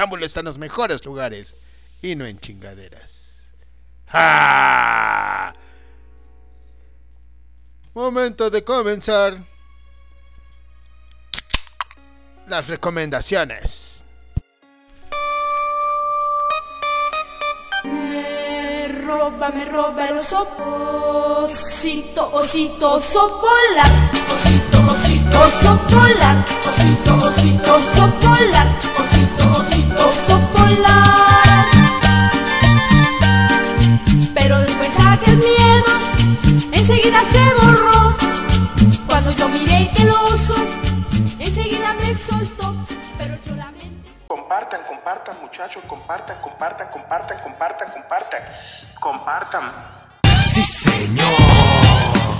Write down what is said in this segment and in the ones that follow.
Roctámbulo está en los mejores lugares y no en chingaderas. ¡Ja! Momento de comenzar las recomendaciones. Me roba, me roba el oso. Osito, osito, osito, oso polar. Osito, osito, oso polar. Osito, osito, oso polar. Pero después aquel miedo enseguida se borró. Cuando yo miré que el oso enseguida me soltó. Pero él solamente. Compartan, compartan muchachos, compartan, compartan, compartan, compartan, compartan, compartan. Sí, señor.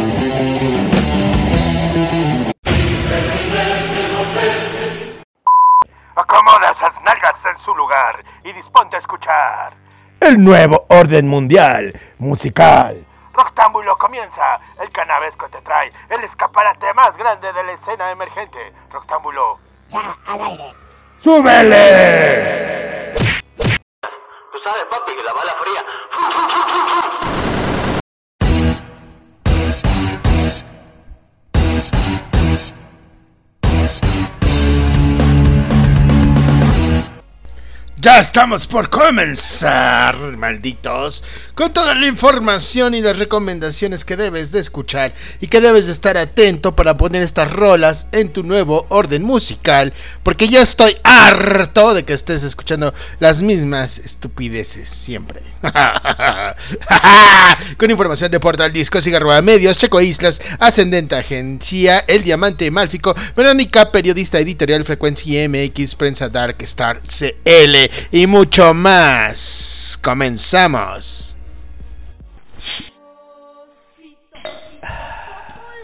Acomoda esas nalgas en su lugar y disponte a escuchar. El nuevo orden mundial musical. Roctámbulo comienza. El canavesco te trae el escaparate más grande de la escena emergente. Roctámbulo. ¡Súbele! Tú sabes, papi, que la bala fría. Ya estamos por comenzar, malditos, con toda la información y las recomendaciones que debes de escuchar y que debes de estar atento para poner estas rolas en tu nuevo orden musical, porque ya estoy harto de que estés escuchando las mismas estupideces siempre. con información de Portal Discos, Cigarroa Medios, Checo Islas, Ascendente Agencia, El Diamante Málfico, Verónica, periodista editorial Frecuencia MX, Prensa Dark Star CL y mucho más. Comenzamos.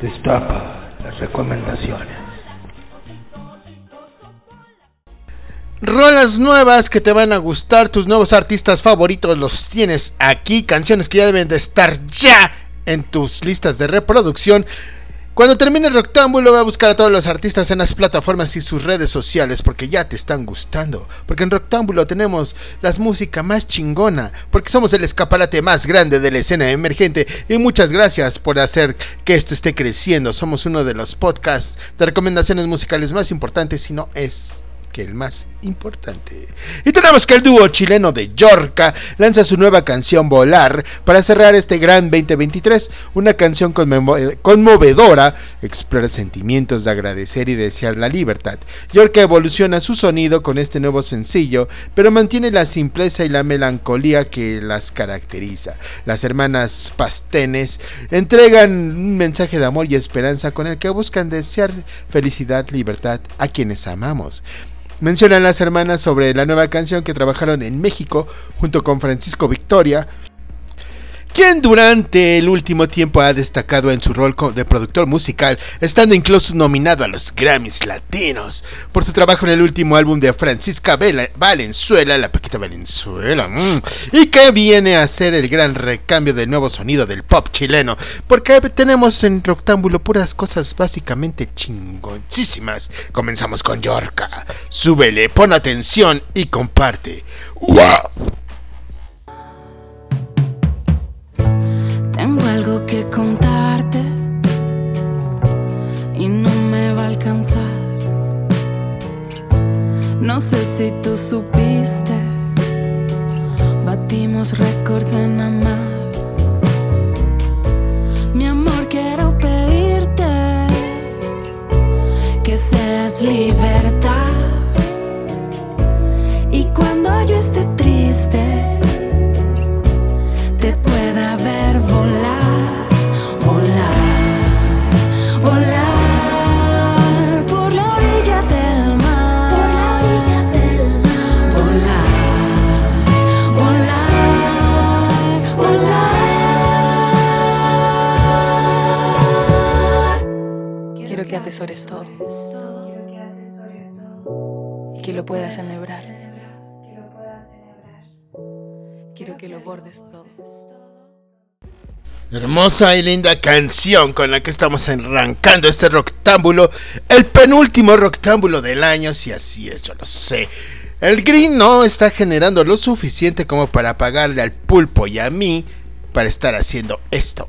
Destapa las recomendaciones. Rolas nuevas que te van a gustar, tus nuevos artistas favoritos los tienes aquí, canciones que ya deben de estar ya en tus listas de reproducción. Cuando termine el Rectángulo voy a buscar a todos los artistas en las plataformas y sus redes sociales porque ya te están gustando. Porque en Rectángulo tenemos la música más chingona, porque somos el escaparate más grande de la escena emergente y muchas gracias por hacer que esto esté creciendo. Somos uno de los podcasts de recomendaciones musicales más importantes, si no es el más importante. Y tenemos que el dúo chileno de Yorca lanza su nueva canción Volar para cerrar este gran 2023. Una canción conmovedora, explora sentimientos de agradecer y desear la libertad. Yorca evoluciona su sonido con este nuevo sencillo, pero mantiene la simpleza y la melancolía que las caracteriza. Las hermanas Pastenes entregan un mensaje de amor y esperanza con el que buscan desear felicidad, libertad a quienes amamos. Mencionan las hermanas sobre la nueva canción que trabajaron en México junto con Francisco Victoria, quien durante el último tiempo ha destacado en su rol de productor musical, estando incluso nominado a los Grammys Latinos por su trabajo en el último álbum de Francisca Valenzuela, la Paquita Valenzuela, mm, y que viene a ser el gran recambio del nuevo sonido del pop chileno, porque tenemos en Rectángulo puras cosas básicamente chingoncísimas. Comenzamos con Yorka, súbele, pon atención y comparte. ¡Wow! Contarte y no me va a alcanzar. No sé si tú supiste, batimos récords en amar. Mi amor, quiero pedirte que seas libertad. Atesores todo y que lo puedas enhebrar. Quiero que lo bordes todo. Hermosa y linda canción con la que estamos arrancando este rectángulo, el penúltimo rectángulo del año, si así es, yo lo sé. El Green no está generando lo suficiente como para pagarle al pulpo y a mí para estar haciendo esto.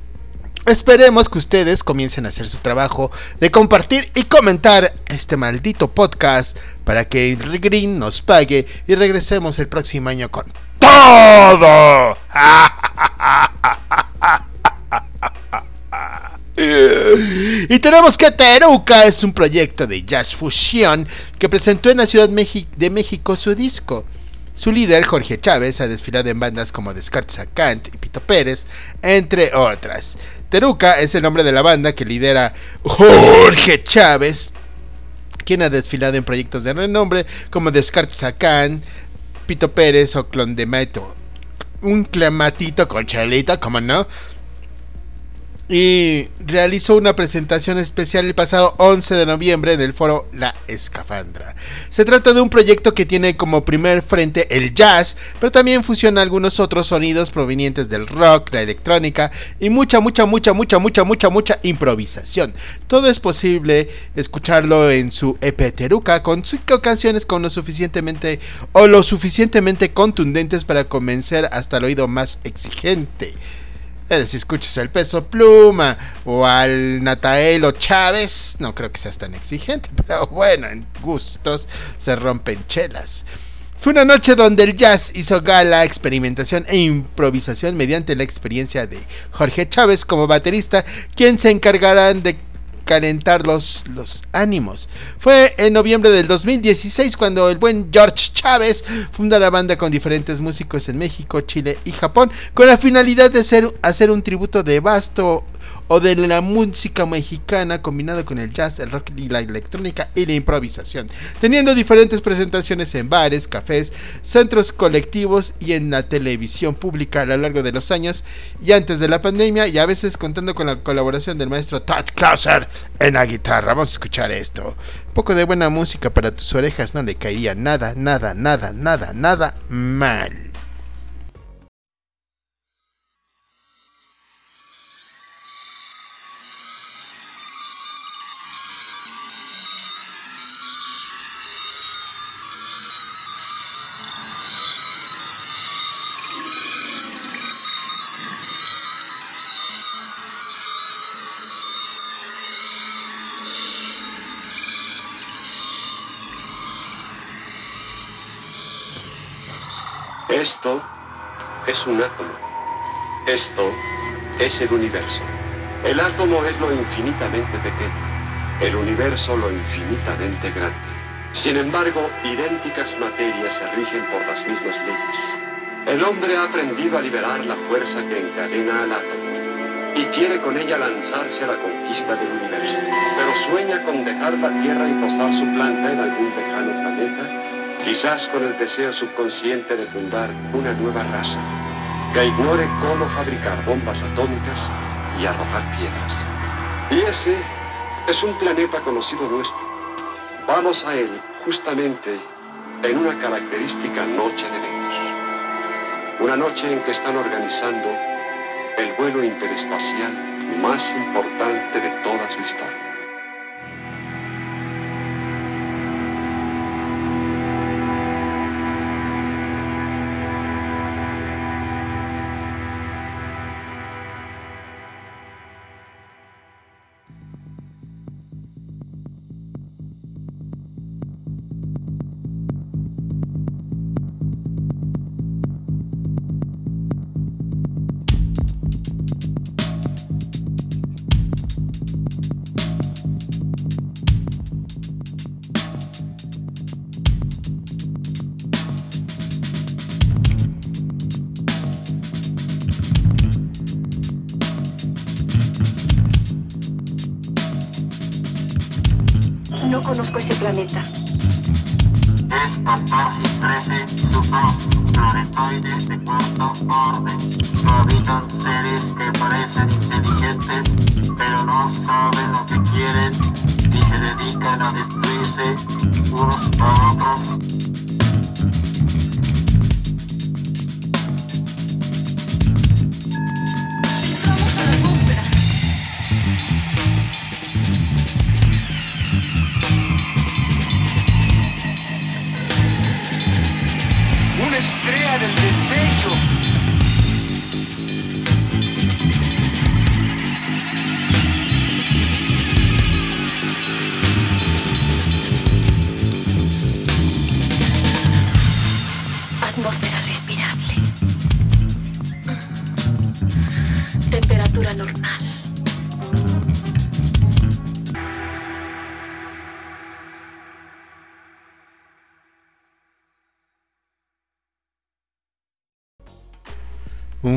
Esperemos que ustedes comiencen a hacer su trabajo de compartir y comentar este maldito podcast para que el Green nos pague y regresemos el próximo año con todo. Y tenemos que Teruca es un proyecto de jazz fusión que presentó en la Ciudad de México su disco. Su líder, Jorge Chávez, ha desfilado en bandas como Descartes a Kant y Pito Pérez, entre otras. Teruca es el nombre de la banda que lidera Jorge Chávez, quien ha desfilado en proyectos de renombre como Descartes a Kant, Pito Pérez o Clon de Meto. Un clamatito con chelita, como no, y realizó una presentación especial el pasado 11 de noviembre en el foro La Escafandra. Se trata de un proyecto que tiene como primer frente el jazz, pero también fusiona algunos otros sonidos provenientes del rock, la electrónica y mucha, mucha, mucha, mucha, mucha, mucha, mucha improvisación. Todo es posible escucharlo en su EP Teruca con cinco canciones con lo suficientemente o lo suficientemente contundentes para convencer hasta el oído más exigente. Si escuchas el peso pluma o al Nataelo Chávez, no creo que seas tan exigente, pero bueno, en gustos se rompen chelas. Fue una noche donde el jazz hizo gala, experimentación e improvisación mediante la experiencia de Jorge Chávez como baterista, quien se encargará de calentar los, los ánimos. Fue en noviembre del 2016 cuando el buen George Chávez funda la banda con diferentes músicos en México, Chile y Japón con la finalidad de hacer, hacer un tributo de vasto o de la música mexicana combinado con el jazz, el rock y la electrónica y la improvisación, teniendo diferentes presentaciones en bares, cafés, centros colectivos y en la televisión pública a lo largo de los años y antes de la pandemia y a veces contando con la colaboración del maestro Todd Clauser en la guitarra. Vamos a escuchar esto. Un poco de buena música para tus orejas no le caería nada, nada, nada, nada, nada mal. Esto es un átomo. Esto es el universo. El átomo es lo infinitamente pequeño, el universo lo infinitamente grande. Sin embargo, idénticas materias se rigen por las mismas leyes. El hombre ha aprendido a liberar la fuerza que encadena al átomo y quiere con ella lanzarse a la conquista del universo, pero sueña con dejar la Tierra y posar su planta en algún lejano planeta quizás con el deseo subconsciente de fundar una nueva raza que ignore cómo fabricar bombas atómicas y arrojar piedras. Y ese es un planeta conocido nuestro. Vamos a él justamente en una característica noche de Venus. Una noche en que están organizando el vuelo interespacial más importante de toda su historia. Planeta.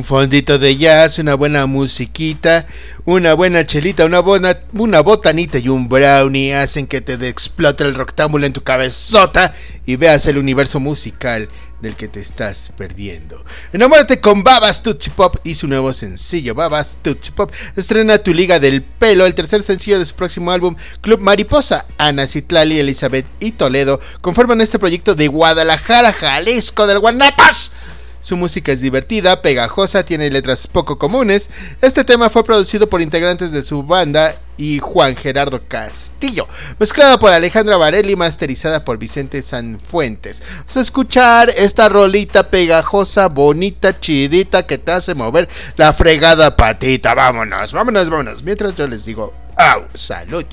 Un fondito de jazz, una buena musiquita, una buena chelita, una, buena, una botanita y un brownie hacen que te explote el rectángulo en tu cabezota y veas el universo musical del que te estás perdiendo. Enamórate con Babas Tootsie Pop y su nuevo sencillo Babas Tootsie Pop estrena Tu Liga del Pelo, el tercer sencillo de su próximo álbum Club Mariposa. Ana Citlali, Elizabeth y Toledo conforman este proyecto de Guadalajara, Jalisco del Guanatos. Su música es divertida, pegajosa, tiene letras poco comunes. Este tema fue producido por integrantes de su banda y Juan Gerardo Castillo, mezclada por Alejandra Varela y masterizada por Vicente Sanfuentes. Vamos a escuchar esta rolita pegajosa, bonita, chidita que te hace mover la fregada patita. Vámonos, vámonos, vámonos. Mientras yo les digo, ¡au! ¡Salud!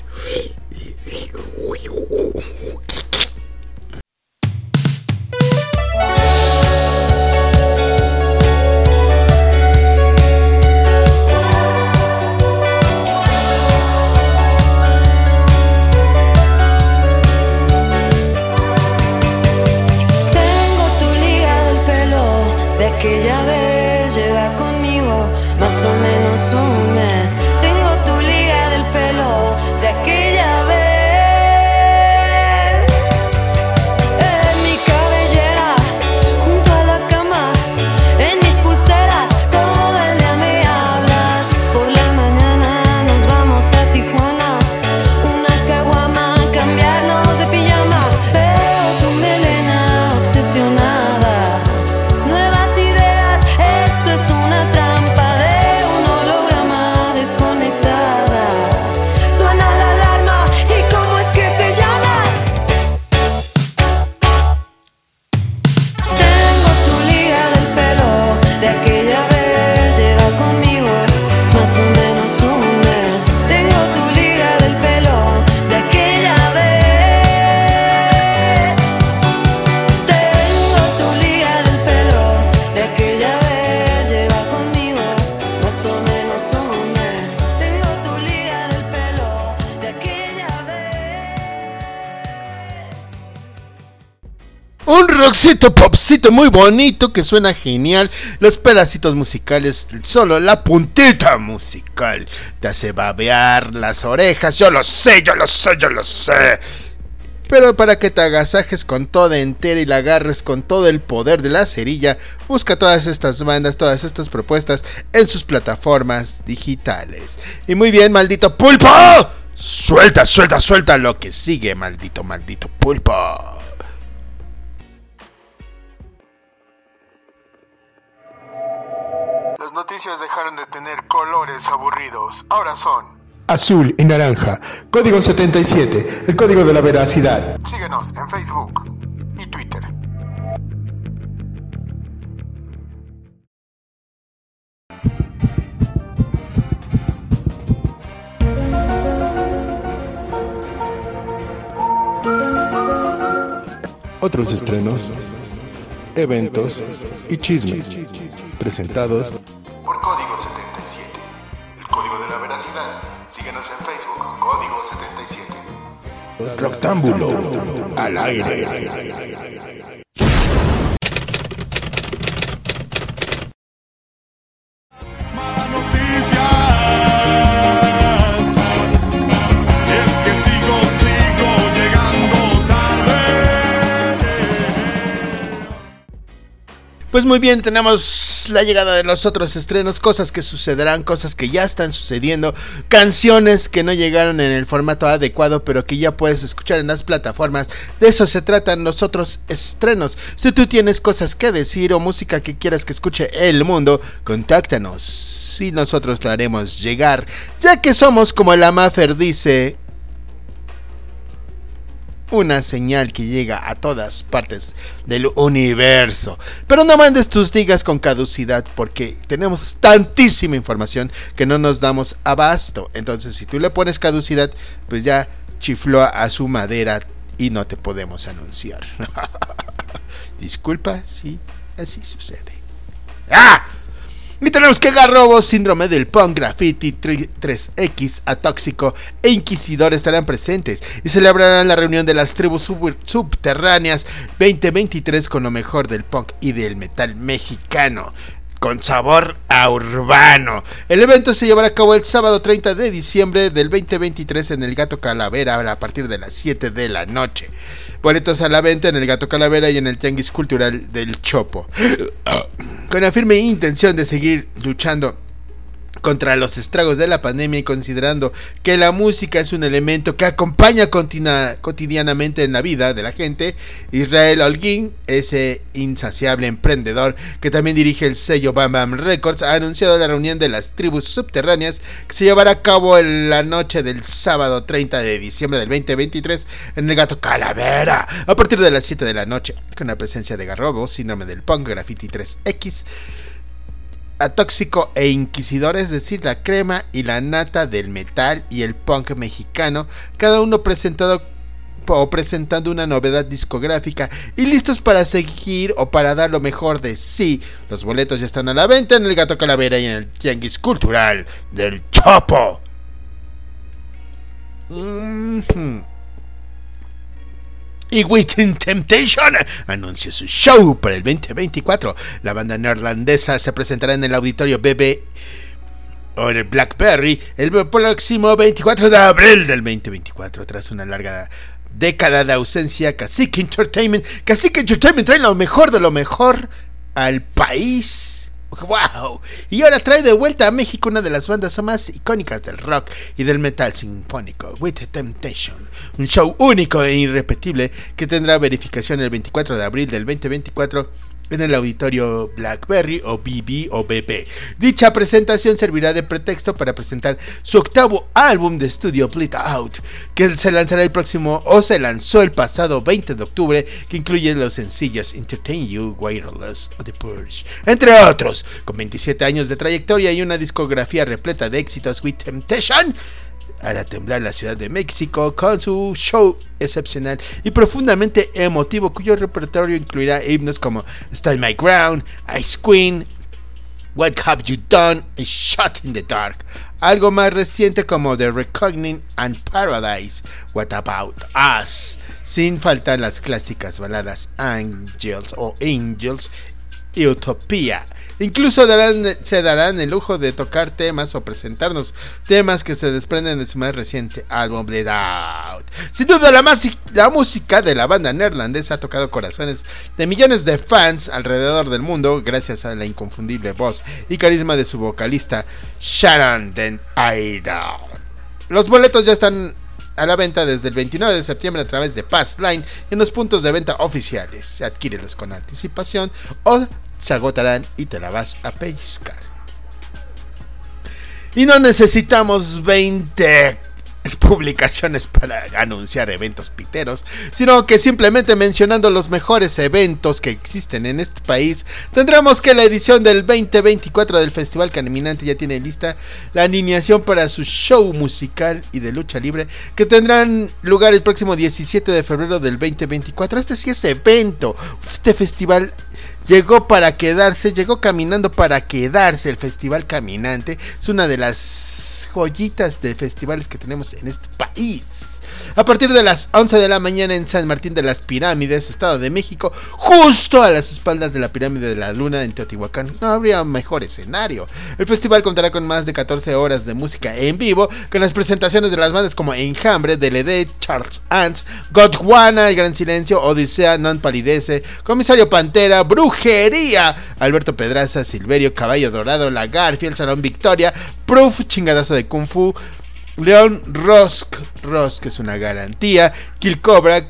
Más o Un rockcito popcito muy bonito que suena genial. Los pedacitos musicales, solo la puntita musical te hace babear las orejas. Yo lo sé, yo lo sé, yo lo sé. Pero para que te agasajes con toda entera y la agarres con todo el poder de la cerilla, busca todas estas bandas, todas estas propuestas en sus plataformas digitales. Y muy bien, maldito pulpo. Suelta, suelta, suelta lo que sigue, maldito, maldito pulpo. Noticias dejaron de tener colores aburridos. Ahora son. Azul y naranja. Código 77. El código de la veracidad. Síguenos en Facebook y Twitter. Otros estrenos, eventos y chismes. Presentados Rectángulo al aire. Pues muy bien, tenemos la llegada de los otros estrenos, cosas que sucederán, cosas que ya están sucediendo, canciones que no llegaron en el formato adecuado, pero que ya puedes escuchar en las plataformas. De eso se tratan los otros estrenos. Si tú tienes cosas que decir o música que quieras que escuche el mundo, contáctanos y nosotros lo haremos llegar, ya que somos como la Maffer dice, una señal que llega a todas partes del universo. Pero no mandes tus digas con caducidad porque tenemos tantísima información que no nos damos abasto. Entonces si tú le pones caducidad, pues ya chifló a su madera y no te podemos anunciar. Disculpa, sí, así sucede. ¡Ah! Y que Garrobo, Síndrome del Punk, Graffiti, 3X, Atóxico e Inquisidor estarán presentes y celebrarán la reunión de las tribus sub subterráneas 2023 con lo mejor del punk y del metal mexicano con sabor a urbano. El evento se llevará a cabo el sábado 30 de diciembre del 2023 en el Gato Calavera a partir de las 7 de la noche. Boletos a la venta en el Gato Calavera y en el Tianguis Cultural del Chopo. Con la firme intención de seguir luchando contra los estragos de la pandemia y considerando que la música es un elemento que acompaña cotidianamente en la vida de la gente, Israel Holguín, ese insaciable emprendedor que también dirige el sello Bam Bam Records, ha anunciado la reunión de las tribus subterráneas que se llevará a cabo en la noche del sábado 30 de diciembre del 2023 en el Gato Calavera, a partir de las 7 de la noche, con la presencia de Garrobo, síndrome del punk, graffiti 3X, Atóxico e Inquisidor, es decir, la crema y la nata del metal y el punk mexicano, cada uno presentado o presentando una novedad discográfica y listos para seguir o para dar lo mejor de sí. Los boletos ya están a la venta en el Gato Calavera y en el Tianguis Cultural del Chopo. Mm -hmm. Y Within Temptation anuncia su show para el 2024. La banda neerlandesa se presentará en el auditorio BB o en el Blackberry el próximo 24 de abril del 2024. Tras una larga década de ausencia, Cacique Entertainment, Cacique Entertainment trae lo mejor de lo mejor al país. ¡Wow! Y ahora trae de vuelta a México una de las bandas más icónicas del rock y del metal sinfónico, With Temptation. Un show único e irrepetible que tendrá verificación el 24 de abril del 2024 en el auditorio Blackberry o BB o BP. Dicha presentación servirá de pretexto para presentar su octavo álbum de estudio Bleed Out, que se lanzará el próximo o se lanzó el pasado 20 de octubre, que incluye los sencillos Entertain You, Wireless o The Purge, entre otros. Con 27 años de trayectoria y una discografía repleta de éxitos with Temptation, hará temblar la Ciudad de México con su show excepcional y profundamente emotivo cuyo repertorio incluirá himnos como Style My Ground, Ice Queen, What Have You Done y Shot in the Dark. Algo más reciente como The Reckoning and Paradise, What About Us. Sin faltar las clásicas baladas Angels o Angels y Utopía. Incluso se darán el lujo de tocar temas o presentarnos temas que se desprenden de su más reciente álbum Bleed Out. Sin duda la, música de la banda neerlandesa ha tocado corazones de millones de fans alrededor del mundo gracias a la inconfundible voz y carisma de su vocalista Sharon Den Idol. Los boletos ya están a la venta desde el 29 de septiembre a través de Passline en los puntos de venta oficiales. Adquírelos con anticipación o se agotarán y te la vas a pellizcar. Y no necesitamos 20 publicaciones para anunciar eventos piteros, sino que simplemente mencionando los mejores eventos que existen en este país, tendremos que la edición del 2024 del Festival Caminante ya tiene lista la alineación para su show musical y de lucha libre que tendrán lugar el próximo 17 de febrero del 2024. Este sí es evento, este festival llegó para quedarse, llegó caminando para quedarse el Festival Caminante. Es una de las joyitas de festivales que tenemos en este país. A partir de las 11 de la mañana en San Martín de las Pirámides, Estado de México, justo a las espaldas de la Pirámide de la Luna en Teotihuacán, no habría mejor escenario. El festival contará con más de 14 horas de música en vivo, con las presentaciones de las bandas como Enjambre, DLD, Charles Ants, Godwana, El Gran Silencio, Odisea, Non Palidece, Comisario Pantera, Brujería, Alberto Pedraza, Silverio, Caballo Dorado, La Garfield, Salón Victoria, Proof, Chingadazo de Kung Fu, León Rosk, Rosk es una garantía, Kill Cobra,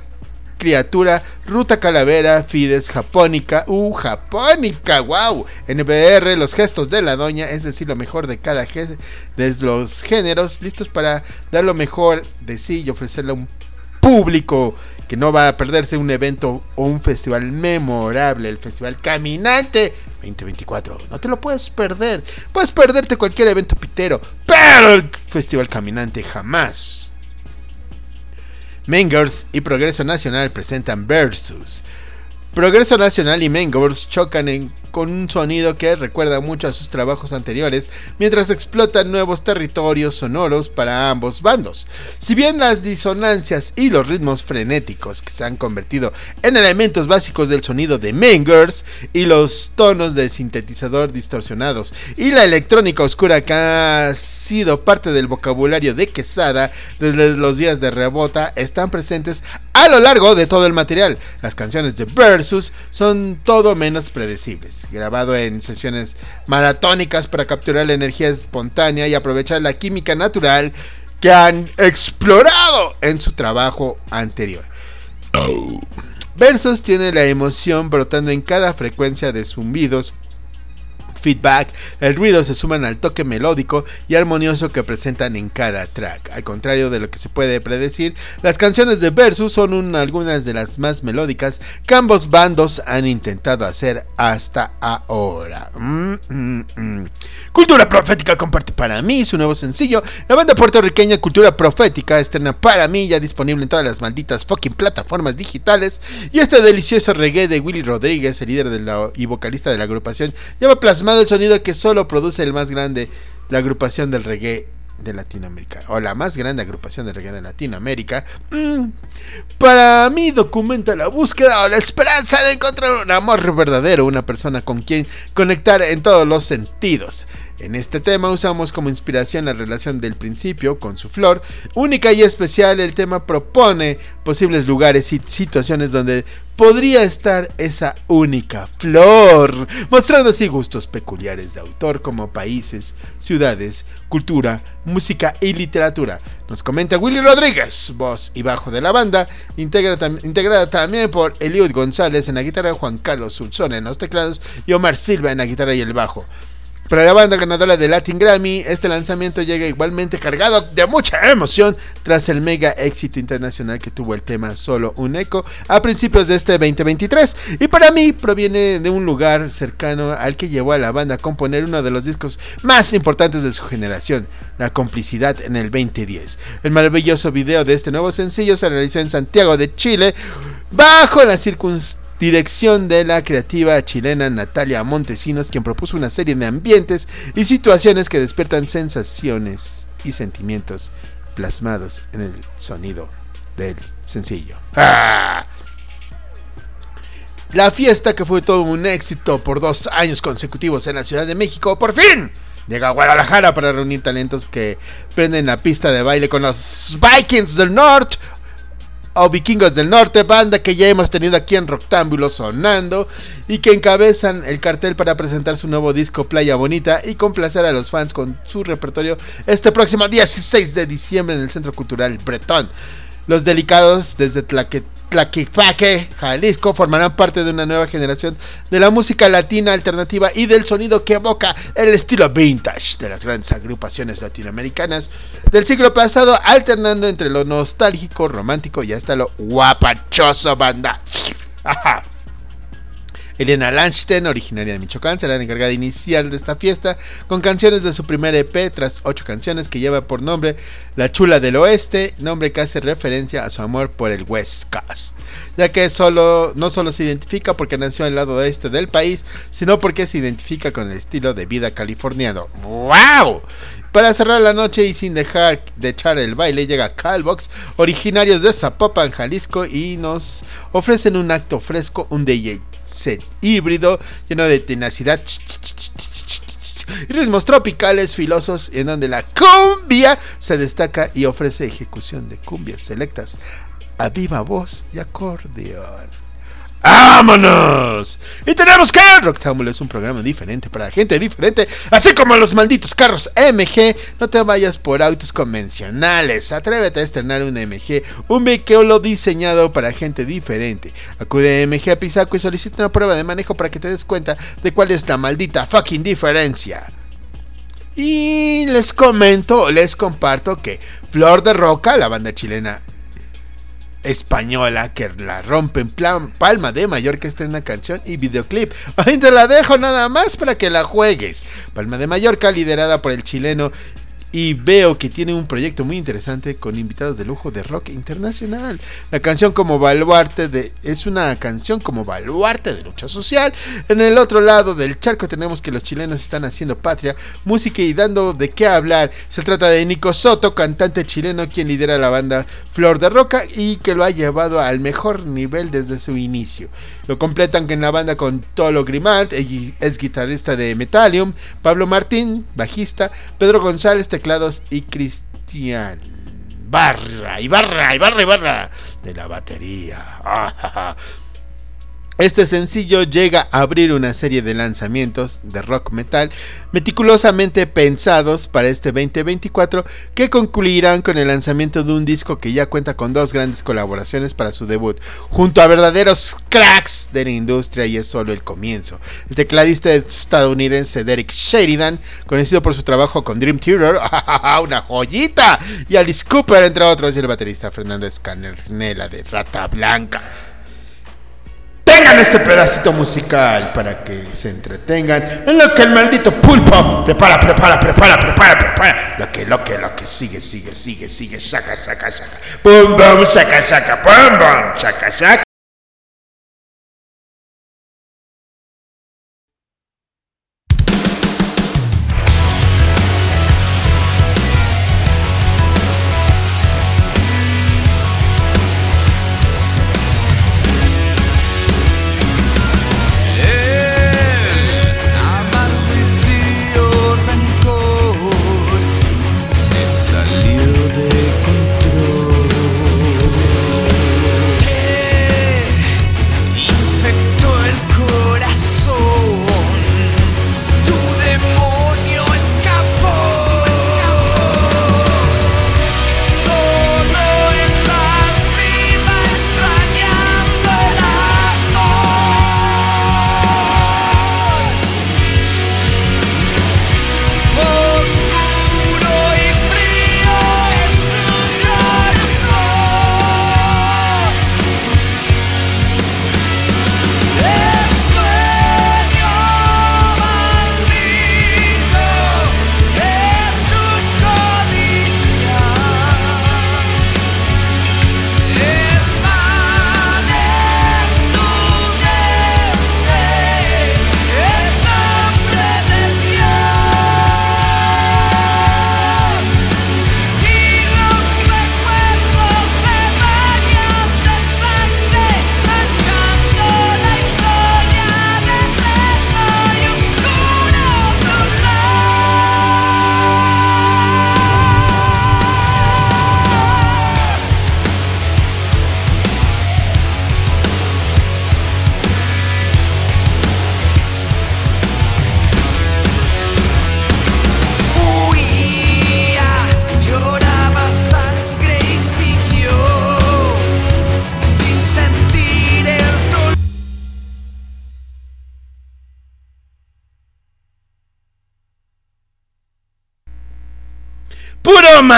Criatura, Ruta Calavera, Fides, Japónica, uh, Japónica, wow, NBR, los gestos de la doña, es decir, lo mejor de cada de los géneros, listos para dar lo mejor de sí y ofrecerle un público que no va a perderse un evento o un festival memorable, el Festival Caminante 2024. No te lo puedes perder. Puedes perderte cualquier evento pitero, pero el Festival Caminante jamás. Mengers y Progreso Nacional presentan Versus. Progreso Nacional y Mengers chocan en- con un sonido que recuerda mucho a sus trabajos anteriores, mientras explotan nuevos territorios sonoros para ambos bandos. Si bien las disonancias y los ritmos frenéticos que se han convertido en elementos básicos del sonido de Mengers y los tonos de sintetizador distorsionados y la electrónica oscura que ha sido parte del vocabulario de Quesada desde los días de Rebota están presentes a lo largo de todo el material. Las canciones de Versus son todo menos predecibles, grabado en sesiones maratónicas para capturar la energía espontánea y aprovechar la química natural que han explorado en su trabajo anterior. Versus tiene la emoción brotando en cada frecuencia de zumbidos feedback, el ruido se suman al toque melódico y armonioso que presentan en cada track. Al contrario de lo que se puede predecir, las canciones de Versus son un- algunas de las más melódicas que ambos bandos han intentado hacer hasta ahora. Mm, mm, mm. Cultura Profética comparte para mí su nuevo sencillo. La banda puertorriqueña Cultura Profética estrena para mí ya disponible en todas las malditas fucking plataformas digitales. Y este delicioso reggae de Willy Rodríguez, el líder y vocalista de la agrupación, lleva plasmado el sonido que solo produce el más grande, la agrupación del reggae de Latinoamérica, o la más grande agrupación de reggae de Latinoamérica. Mm, para mí documenta la búsqueda o la esperanza de encontrar un amor verdadero, una persona con quien conectar en todos los sentidos. En este tema usamos como inspiración la relación del principio con su flor. Única y especial, el tema propone posibles lugares y situaciones donde podría estar esa única flor, mostrando así gustos peculiares de autor como países, ciudades, cultura, música y literatura. Nos comenta Willy Rodríguez, voz y bajo de la banda, integrada también por Eliud González en la guitarra, Juan Carlos Sulzón en los teclados y Omar Silva en la guitarra y el bajo. Para la banda ganadora de Latin Grammy, este lanzamiento llega igualmente cargado de mucha emoción tras el mega éxito internacional que tuvo el tema Solo un Eco a principios de este 2023. Y para mí proviene de un lugar cercano al que llevó a la banda a componer uno de los discos más importantes de su generación, La Complicidad en el 2010. El maravilloso video de este nuevo sencillo se realizó en Santiago de Chile bajo las circunstancias dirección de la creativa chilena Natalia Montesinos, quien propuso una serie de ambientes y situaciones que despiertan sensaciones y sentimientos plasmados en el sonido del sencillo. ¡Ah! La fiesta que fue todo un éxito por dos años consecutivos en la Ciudad de México, por fin llega a Guadalajara para reunir talentos que prenden la pista de baile con los Vikings del Norte o Vikingos del Norte, banda que ya hemos tenido aquí en Roctámbulo sonando y que encabezan el cartel para presentar su nuevo disco Playa Bonita y complacer a los fans con su repertorio este próximo 16 de diciembre en el Centro Cultural Bretón. Los delicados desde Tlaque, Tlaquepaque, Jalisco, formarán parte de una nueva generación de la música latina alternativa y del sonido que evoca el estilo vintage de las grandes agrupaciones latinoamericanas del siglo pasado, alternando entre lo nostálgico, romántico y hasta lo guapachoso banda. Elena Lanchten, originaria de Michoacán, será la encargada inicial de esta fiesta con canciones de su primer EP, tras ocho canciones que lleva por nombre La Chula del Oeste, nombre que hace referencia a su amor por el West Coast, ya que solo, no solo se identifica porque nació al lado oeste del país, sino porque se identifica con el estilo de vida californiano. ¡Wow! Para cerrar la noche y sin dejar de echar el baile, llega Calbox, originarios de Zapopan, Jalisco, y nos ofrecen un acto fresco, un DJ set híbrido lleno de tenacidad y ritmos tropicales filosos en donde la cumbia se destaca y ofrece ejecución de cumbias selectas a viva voz y acordeón. ¡Vámonos! Y tenemos que Rocktámbulo es un programa diferente para gente diferente, así como los malditos carros MG. No te vayas por autos convencionales, atrévete a estrenar un MG, un vehículo diseñado para gente diferente. Acude a MG a Pisaco y solicita una prueba de manejo para que te des cuenta de cuál es la maldita fucking diferencia. Y les comento, les comparto que Flor de Roca, la banda chilena española que la rompe en plan Palma de Mallorca estrena canción y videoclip. Ahí te la dejo nada más para que la juegues. Palma de Mallorca liderada por el chileno y veo que tiene un proyecto muy interesante con invitados de lujo de rock internacional. La canción como baluarte de es una canción como baluarte de lucha social. En el otro lado del charco tenemos que los chilenos están haciendo patria, música y dando de qué hablar. Se trata de Nico Soto, cantante chileno quien lidera la banda Flor de Roca y que lo ha llevado al mejor nivel desde su inicio. Lo completan en la banda con Tolo Grimald, es guitarrista de Metallium, Pablo Martín, bajista, Pedro González, teclados y Cristian Barra, y Barra, y Barra, y Barra de la batería. Este sencillo llega a abrir una serie de lanzamientos de rock metal meticulosamente pensados para este 2024 que concluirán con el lanzamiento de un disco que ya cuenta con dos grandes colaboraciones para su debut, junto a verdaderos cracks de la industria y es solo el comienzo. El tecladista estadounidense Derek Sheridan, conocido por su trabajo con Dream Theater, una joyita, y Alice Cooper, entre otros, y el baterista Fernando Escanernela de Rata Blanca tengan este pedacito musical para que se entretengan en lo que el maldito pulpo prepara, prepara, prepara, prepara, prepara. Lo que, lo que, lo que sigue, sigue, sigue, sigue, saca, saca, saca. Pum, bum, saca, saca, pum, bum, saca, saca.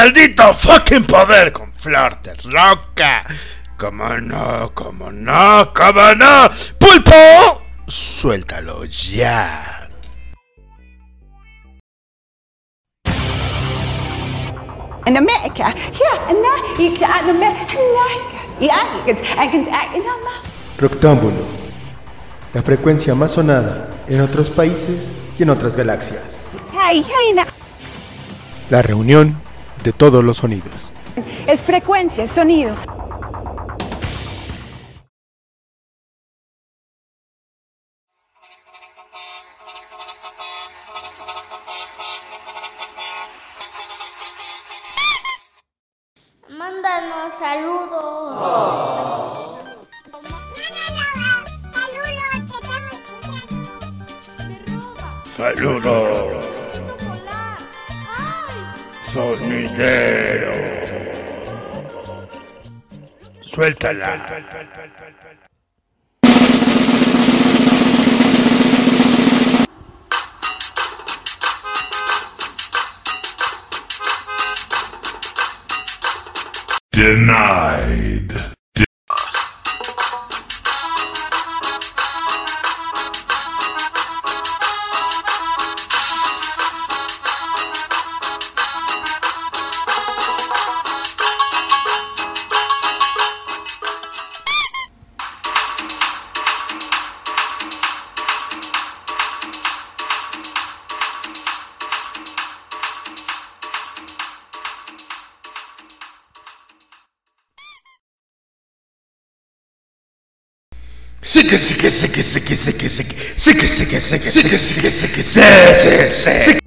Maldito fucking poder con flor de roca. Como no, como no, como no. Pulpo, suéltalo ya. in America. Yeah, and now you can in America. Yeah, you can I can in America. Roctámbulo, la frecuencia más sonada en otros países y en otras galaxias. Hey, hey, now. La reunión de todos los sonidos. Es frecuencia, es sonido. Mándanos saludos. Oh. Saludos. brazos. Suéltala. Denied. Sí que sí que sí que sí que sí que sí que sí que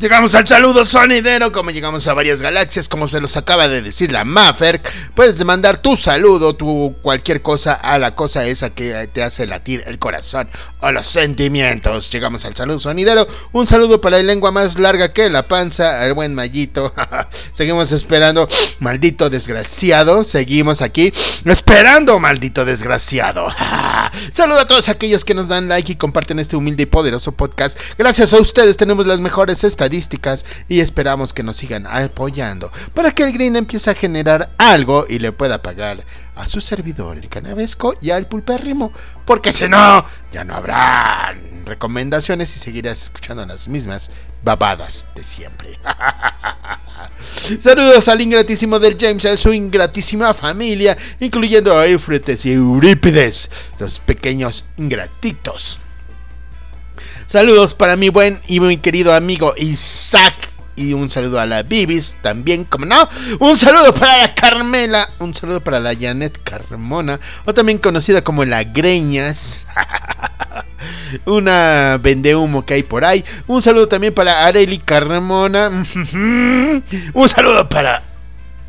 Llegamos al saludo sonidero, como llegamos a varias galaxias, como se los acaba de decir la Maffer. Puedes mandar tu saludo, tu cualquier cosa a la cosa esa que te hace latir el corazón o los sentimientos. Llegamos al saludo sonidero. Un saludo para la lengua más larga que la panza, el buen Mallito. Seguimos esperando, maldito desgraciado. Seguimos aquí esperando, maldito desgraciado. Saludo a todos aquellos que nos dan like y comparten este humilde y poderoso podcast. Gracias a ustedes tenemos las mejores estadísticas y esperamos que nos sigan apoyando para que el Green empiece a generar algo y le pueda pagar a su servidor el canavesco y al pulpérrimo, porque si no, ya no habrá recomendaciones y seguirás escuchando las mismas babadas de siempre. Saludos al ingratísimo del James a su ingratísima familia, incluyendo a Eufrates y Eurípides, los pequeños ingratitos. Saludos para mi buen y muy querido amigo Isaac. Y un saludo a la Bibis también, como no. Un saludo para la Carmela. Un saludo para la Janet Carmona. O también conocida como la Greñas. Una vende humo que hay por ahí. Un saludo también para Areli Carmona. Un saludo para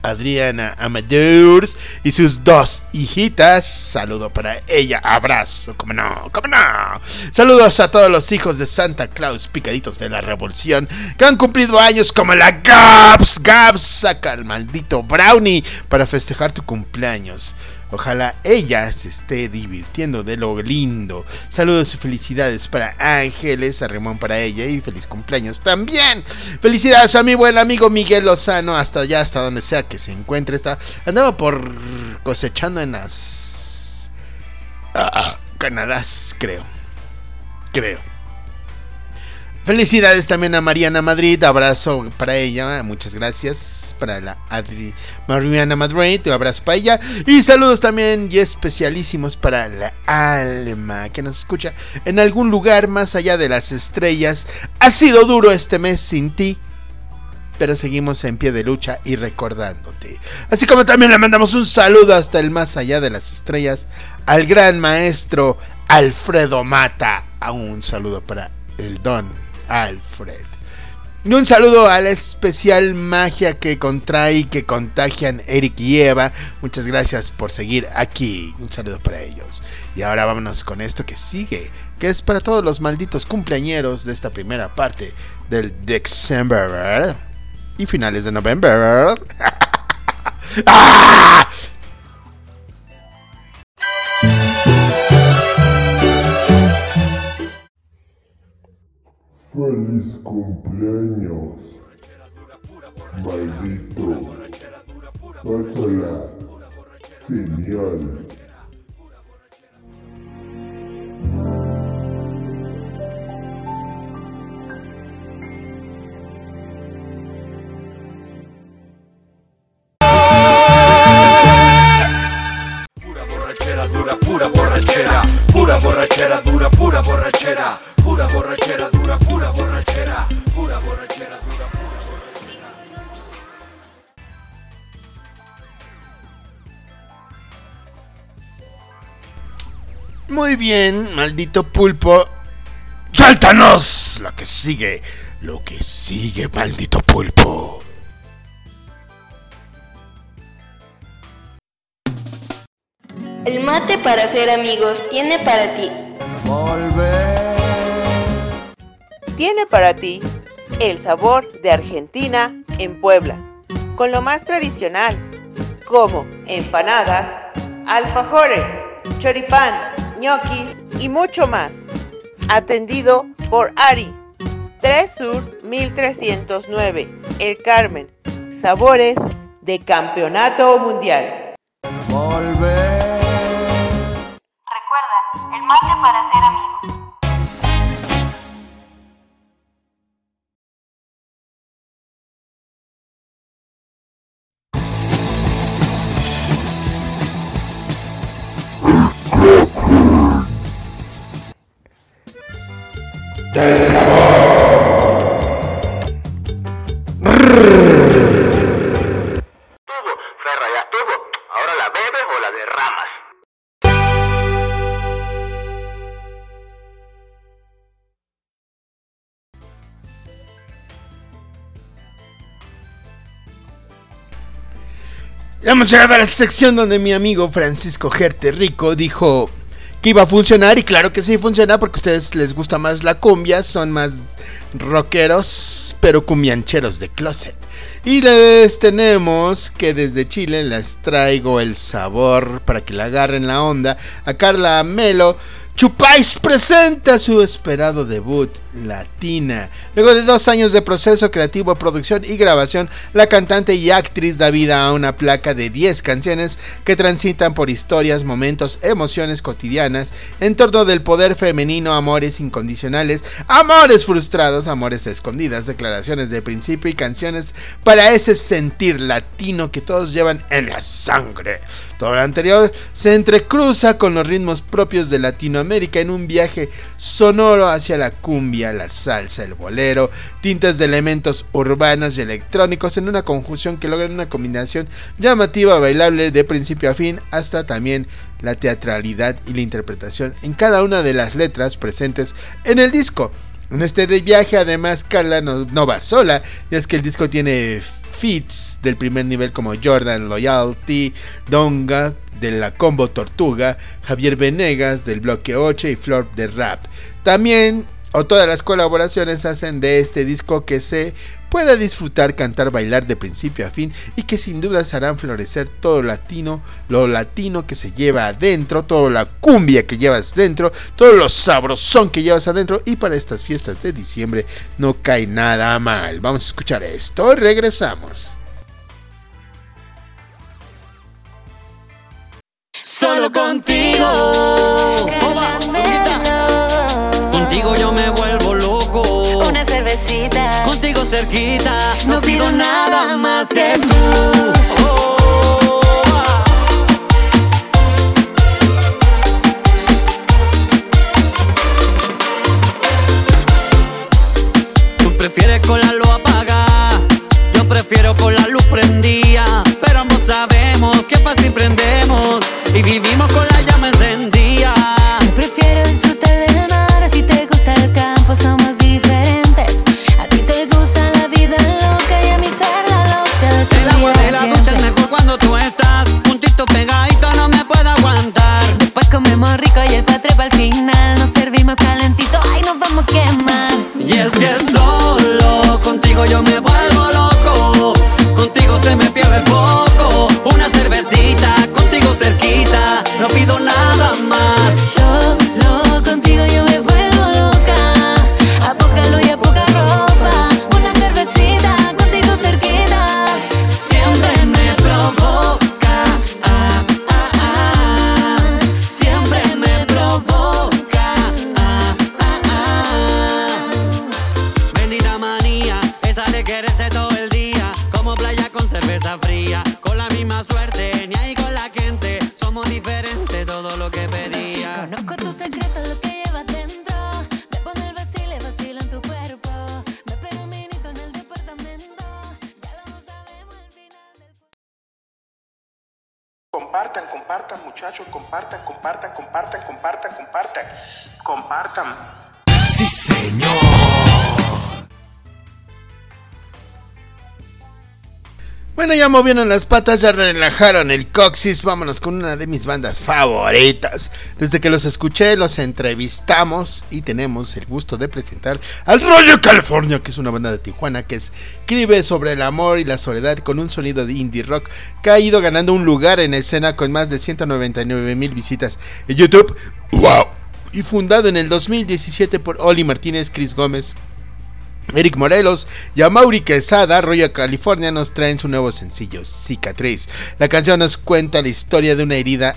Adriana Amadeurs y sus dos hijitas. Saludo para ella, abrazo, como no, como no. Saludos a todos los hijos de Santa Claus, picaditos de la revolución, que han cumplido años como la Gaps. Gaps, saca el maldito Brownie para festejar tu cumpleaños. Ojalá ella se esté divirtiendo de lo lindo. Saludos y felicidades para Ángeles, a Ramón para ella y feliz cumpleaños también. Felicidades a mi buen amigo Miguel Lozano, hasta allá, hasta donde sea que se encuentre. Está, andaba por cosechando en las ah, Canadás, creo. Creo. Felicidades también a Mariana Madrid, abrazo para ella, muchas gracias para la Adri Mariana Madrid, un abrazo para ella y saludos también y especialísimos para la alma que nos escucha en algún lugar más allá de las estrellas. Ha sido duro este mes sin ti, pero seguimos en pie de lucha y recordándote. Así como también le mandamos un saludo hasta el más allá de las estrellas al gran maestro Alfredo Mata. Un saludo para el don Alfred. Y un saludo a la especial magia que contrae y que contagian Eric y Eva. Muchas gracias por seguir aquí. Un saludo para ellos. Y ahora vámonos con esto que sigue, que es para todos los malditos cumpleañeros de esta primera parte del December y finales de noviembre. ¡Ah! Feliz cumpleaños, maldito. Pásala. Genial. Borrachera, pura borrachera dura, pura borrachera, pura borrachera dura, pura borrachera, pura borrachera dura, pura Muy bien, maldito pulpo. ¡Suéltanos! Lo que sigue, lo que sigue, maldito pulpo. El mate para ser amigos tiene para ti. Volver tiene para ti el sabor de Argentina en Puebla, con lo más tradicional, como empanadas, alfajores, choripán, ñoquis y mucho más. Atendido por Ari, 3 Sur 1309, El Carmen. Sabores de Campeonato Mundial. Hemos llegado a la sección donde mi amigo Francisco Gerte Rico dijo que iba a funcionar y claro que sí funciona porque a ustedes les gusta más la cumbia, son más rockeros pero cumbiancheros de closet. Y les tenemos que desde Chile les traigo el sabor para que le agarren la onda a Carla Melo. Chupais presenta su esperado debut latina. Luego de dos años de proceso creativo, producción y grabación, la cantante y actriz da vida a una placa de 10 canciones que transitan por historias, momentos, emociones cotidianas en torno del poder femenino, amores incondicionales, amores frustrados, amores escondidas, declaraciones de principio y canciones para ese sentir latino que todos llevan en la sangre. Todo lo anterior se entrecruza con los ritmos propios de Latinoamérica en un viaje sonoro hacia la cumbia, la salsa, el bolero, tintes de elementos urbanos y electrónicos en una conjunción que logran una combinación llamativa, bailable de principio a fin, hasta también la teatralidad y la interpretación en cada una de las letras presentes en el disco. En este viaje, además, Carla no, no va sola, y es que el disco tiene feats del primer nivel como Jordan Loyalty, Donga de la Combo Tortuga, Javier Venegas del Bloque 8 y Flor de Rap. También, o todas las colaboraciones hacen de este disco que se pueda disfrutar, cantar, bailar de principio a fin y que sin dudas harán florecer todo latino, lo latino que se lleva adentro, toda la cumbia que llevas dentro, todo lo sabrosón que llevas adentro y para estas fiestas de diciembre no cae nada mal. Vamos a escuchar esto, regresamos. Solo contigo. Contigo yo me vuelvo loco. Una cervecita. Contigo cerquita. No pido nada más que tú. Oh. Tú prefieres con la luz apagada. Yo prefiero con la luz prendida. Pero ambos sabemos que fácil prendemos. Y vivimos Después comemos rico y el patre para el final. Nos servimos calentito, ay, nos vamos a quemar. Y es que solo contigo yo me vuelvo ya movieron las patas, ya relajaron el coxis. Vámonos con una de mis bandas favoritas. Desde que los escuché, los entrevistamos y tenemos el gusto de presentar al Rollo California, que es una banda de Tijuana que escribe sobre el amor y la soledad con un sonido de indie rock que ha ido ganando un lugar en escena con más de 199 mil visitas en YouTube. ¡Wow! Y fundado en el 2017 por Oli Martínez, Chris Gómez, Eric Morelos y a Mauri Quesada, Royal California, nos traen su nuevo sencillo, Cicatriz. La canción nos cuenta la historia de una herida,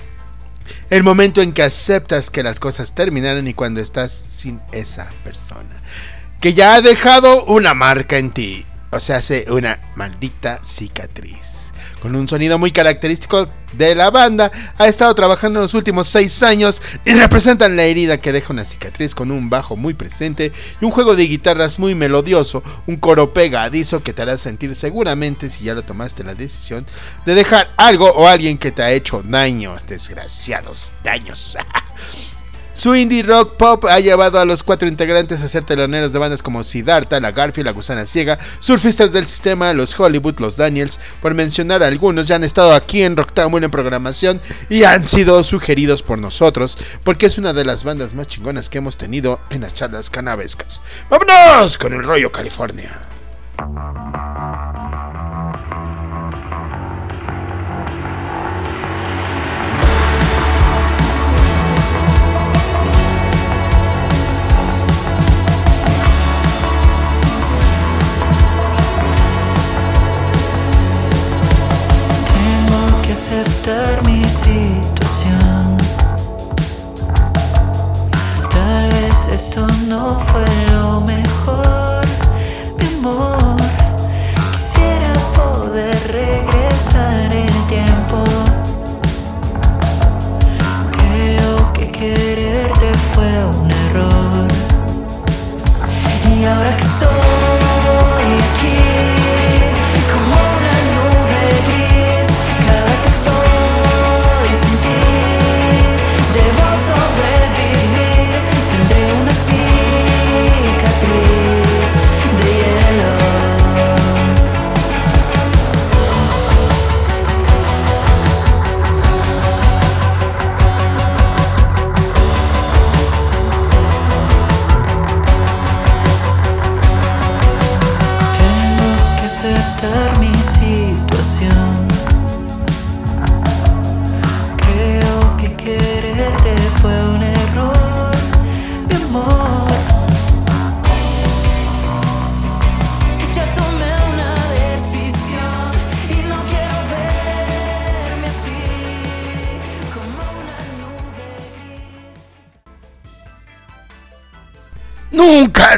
el momento en que aceptas que las cosas terminaron y cuando estás sin esa persona, que ya ha dejado una marca en ti, o sea, hace una maldita cicatriz con un sonido muy característico de la banda, ha estado trabajando en los últimos 6 años y representan la herida que deja una cicatriz con un bajo muy presente y un juego de guitarras muy melodioso, un coro pegadizo que te hará sentir seguramente si ya lo tomaste la decisión de dejar algo o alguien que te ha hecho daño, desgraciados daños. Su indie rock pop ha llevado a los cuatro integrantes a ser teloneros de bandas como Siddhartha, La Garfield, La Gusana Ciega, Surfistas del Sistema, Los Hollywood, Los Daniels, por mencionar algunos, ya han estado aquí en Rocktown en programación y han sido sugeridos por nosotros, porque es una de las bandas más chingonas que hemos tenido en las charlas canavescas. ¡Vámonos con el rollo California! Aceptar mi situación. Tal vez esto no fue lo mejor, mi amor. Quisiera poder regresar el tiempo. Creo que quererte fue un error. Y ahora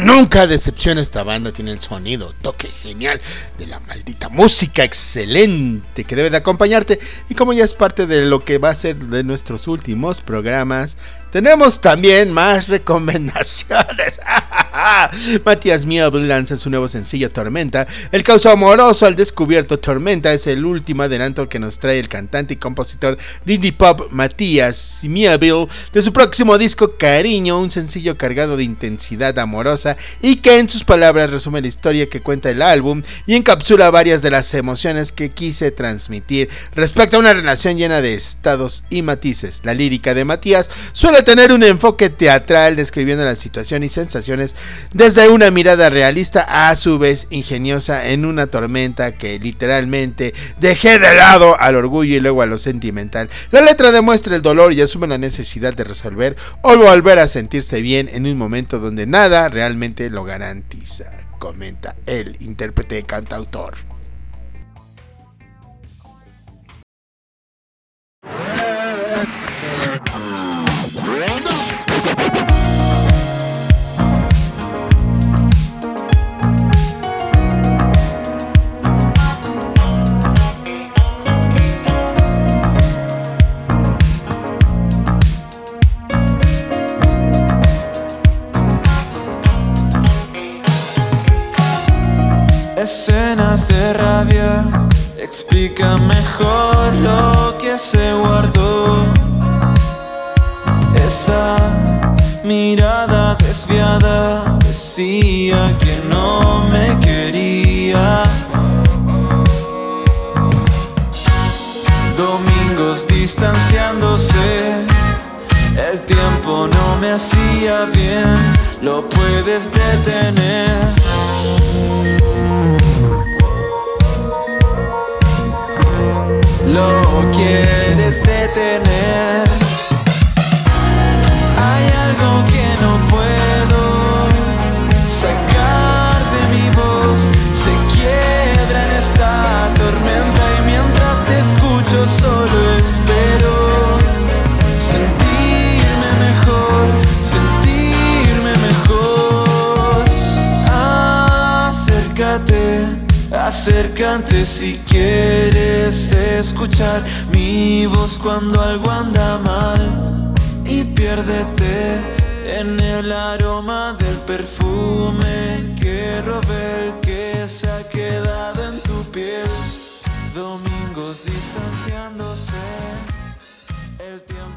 Nunca, decepciona esta banda. Tiene el sonido, toque genial de la maldita música excelente que debe de acompañarte. Y como ya es parte de lo que va a ser de nuestros últimos programas, tenemos también más recomendaciones. Matías Miebel lanza su nuevo sencillo Tormenta. El caos amoroso al descubierto Tormenta es el último adelanto que nos trae el cantante y compositor de indie pop Matías Miebel de su próximo disco Cariño, un sencillo cargado de intensidad amorosa y que en sus palabras resume la historia que cuenta el álbum y encapsula varias de las emociones que quise transmitir respecto a una relación llena de estados y matices. La lírica de Matías suele tener un enfoque teatral describiendo la situación y sensaciones desde una mirada realista a su vez ingeniosa en una tormenta que literalmente dejé de lado al orgullo y luego a lo sentimental. La letra demuestra el dolor y asume la necesidad de resolver o volver a sentirse bien en un momento donde nada realmente lo garantiza, comenta el intérprete cantautor.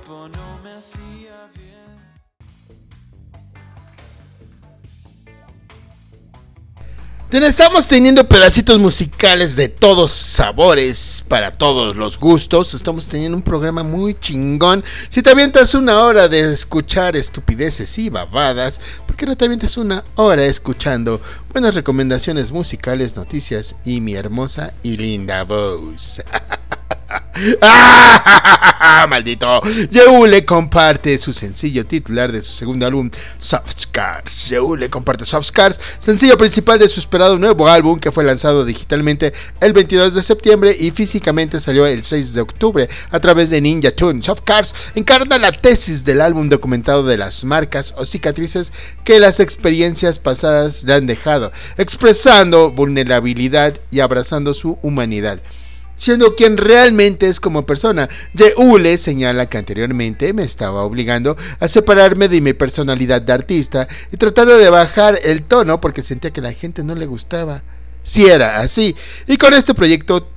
Tiempo no me hacía Estamos teniendo pedacitos musicales de todos sabores, para todos los gustos. Estamos teniendo un programa muy chingón. Si te avientas una hora de escuchar estupideces y babadas, ¿por qué no te avientas una hora escuchando buenas recomendaciones musicales, noticias y mi hermosa y linda voz? ¡Ah! ¡Maldito! Yeule comparte su sencillo titular de su segundo álbum, Soft Scars. Yeule comparte Soft Scars, sencillo principal de su esperado nuevo álbum que fue lanzado digitalmente el 22 de septiembre y físicamente salió el 6 de octubre a través de Ninja Tune. Soft Scars encarna la tesis del álbum documentado de las marcas o cicatrices que las experiencias pasadas le han dejado, expresando vulnerabilidad y abrazando su humanidad siendo quien realmente es como persona. Yeule señala que anteriormente me estaba obligando a separarme de mi personalidad de artista y tratando de bajar el tono porque sentía que la gente no le gustaba. Si era así, y con este proyecto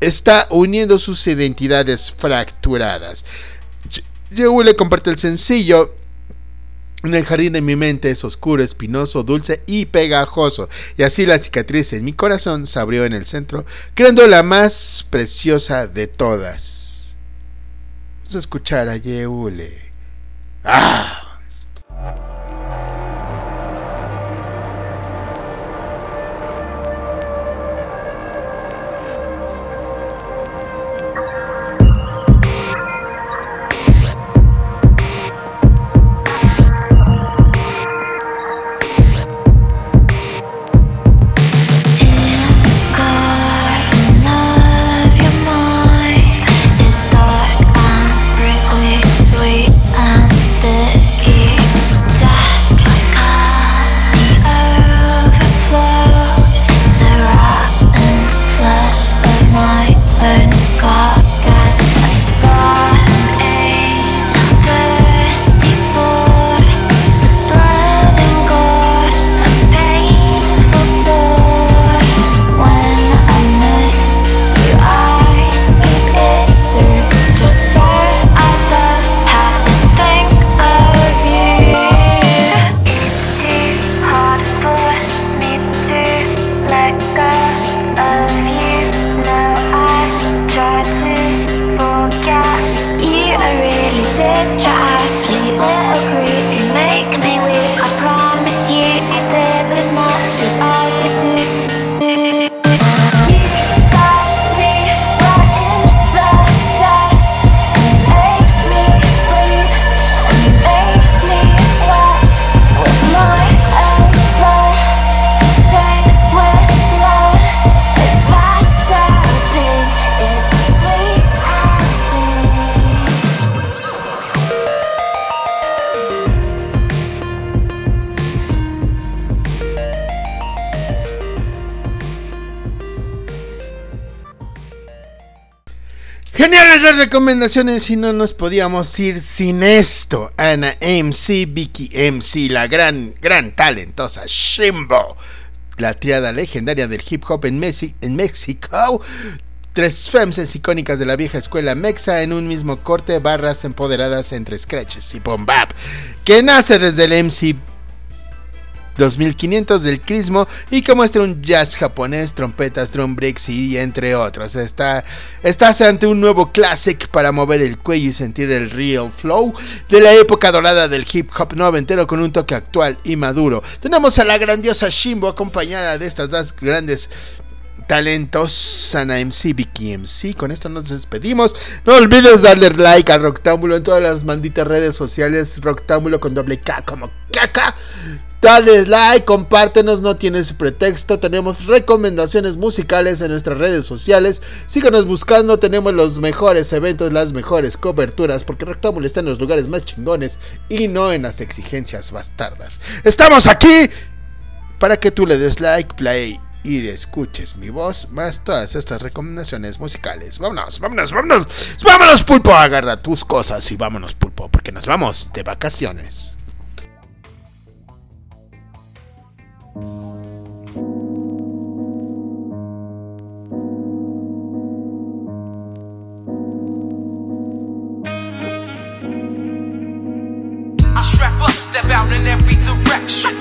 está uniendo sus identidades fracturadas. Yeule comparte el sencillo en el jardín de mi mente es oscuro, espinoso, dulce y pegajoso. Y así la cicatriz en mi corazón se abrió en el centro, creando la más preciosa de todas. Vamos a escuchar a Yeule. ¡Ah! Geniales las recomendaciones y no nos podíamos ir sin esto. Ana MC, Vicky MC, la gran, gran talentosa Shimbo, la triada legendaria del hip hop en, Mexi- México. Tres femmes icónicas de la vieja escuela mexa en un mismo corte, barras empoderadas entre scratches y boom bap, que nace desde el MC 2500 del Crismo y que muestra un jazz japonés, trompetas, drum breaks y entre otros. Está, estás ante un nuevo classic para mover el cuello y sentir el real flow de la época dorada del hip hop noventero con un toque actual y maduro. Tenemos a la grandiosa Shimbo acompañada de estas dos grandes talentos Sana MC, Vicky MC. Con esto nos despedimos. No olvides darle like a Roctámbulo en todas las malditas redes sociales. Roctámbulo con doble K como caca. Dale like, compártenos, no tienes pretexto. Tenemos recomendaciones musicales en nuestras redes sociales. Síganos buscando, tenemos los mejores eventos, las mejores coberturas. Porque Rectángulo está en los lugares más chingones y no en las exigencias bastardas. Estamos aquí para que tú le des like, play y escuches mi voz, más todas estas recomendaciones musicales. Vámonos, vámonos, vámonos. Vámonos, pulpo. Agarra tus cosas y vámonos, pulpo, porque nos vamos de vacaciones. Step out in every direction.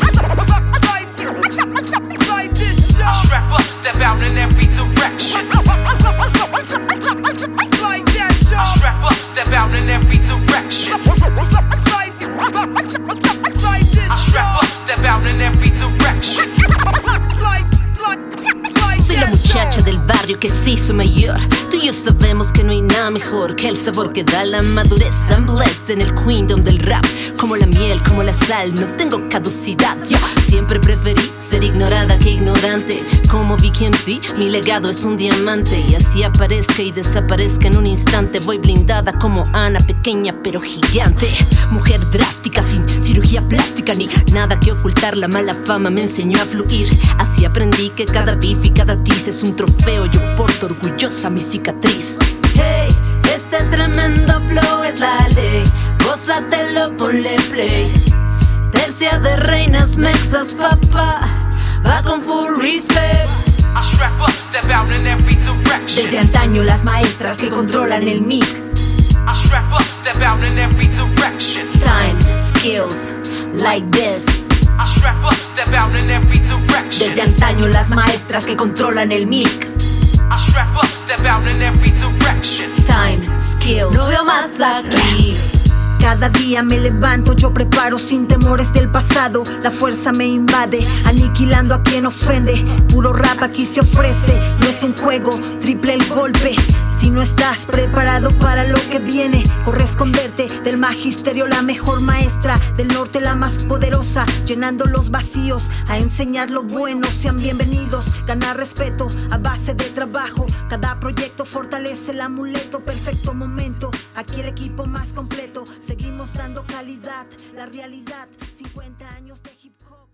I strap up, step out in every direction. muchacha del barrio que se hizo mayor. Tú y yo sabemos que no hay nada mejor que el sabor que da la madurez. I'm blessed en el queendom del rap. Como la miel, como la sal, no tengo caducidad. Siempre preferí ser ignorada que ignorante. Como MC, mi legado es un diamante. Y así aparezca y desaparezca en un instante. Voy blindada como Ana, pequeña pero gigante. Mujer drástica, sin cirugía plástica ni nada que ocultar. La mala fama me enseñó a fluir. Así aprendí que cada beef y cada tiz es un trofeo. Yo porto orgullosa mi cicatriz. Hey, este tremendo flow es la ley. Gózatelo, ponle play. Tercia de reinas mexas, papá. Va con full respect. Desde antaño las maestras que controlan el mic. Time, skills, like this. Desde antaño las maestras que controlan el mic. Time, skills. No veo más aquí. Cada día me levanto, yo preparo sin temores del pasado. La fuerza me invade, aniquilando a quien ofende. Puro rap aquí se ofrece, no es un juego, triple el golpe. Si no estás preparado para lo que viene, corre a esconderte del magisterio, la mejor maestra del norte, la más poderosa, llenando los vacíos, a enseñar lo bueno. Sean bienvenidos, ganar respeto a base de trabajo. Cada proyecto fortalece el amuleto, perfecto momento. Aquí el equipo más completo, seguimos dando calidad, la realidad, 50 años de hip hop.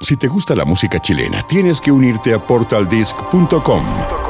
Si te gusta la música chilena, tienes que unirte a portaldisc.com.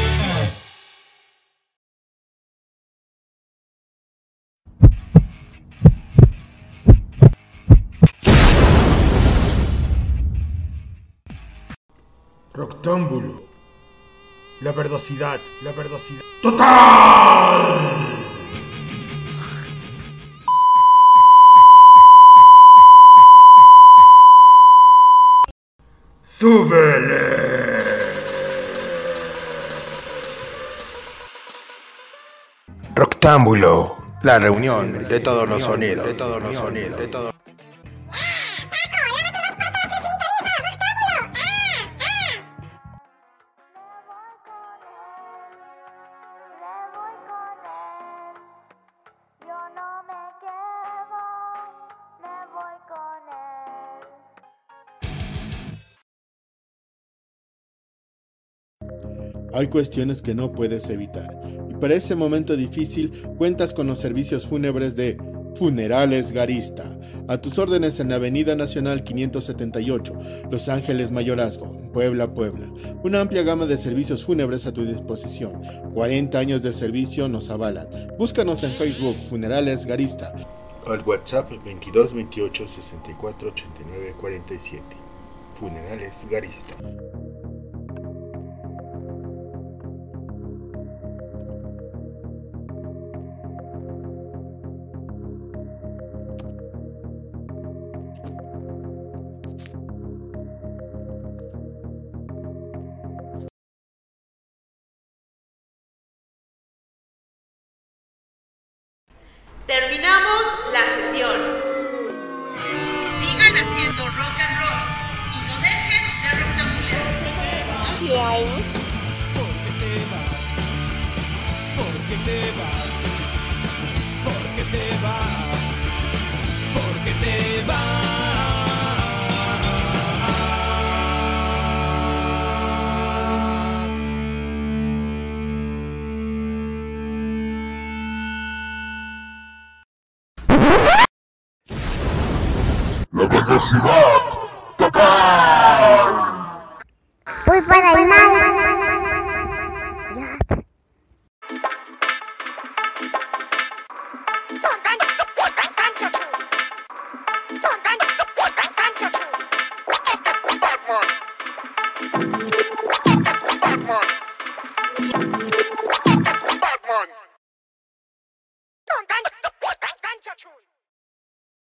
Roctámbulo. La verdosidad, la verdosidad. ¡Total! ¡Súbele! Roctámbulo, la reunión de todos los sonidos, de todos los sonidos, de todos Hay cuestiones que no puedes evitar. Y para ese momento difícil cuentas con los servicios fúnebres de Funerales Garista. A tus órdenes en la Avenida Nacional 578, Los Ángeles Mayorazgo. Puebla, Puebla. Una amplia gama de servicios fúnebres a tu disposición. 40 años de servicio nos avalan. Búscanos en Facebook Funerales Garista. Al WhatsApp 22 28 64 89 47. Funerales Garista.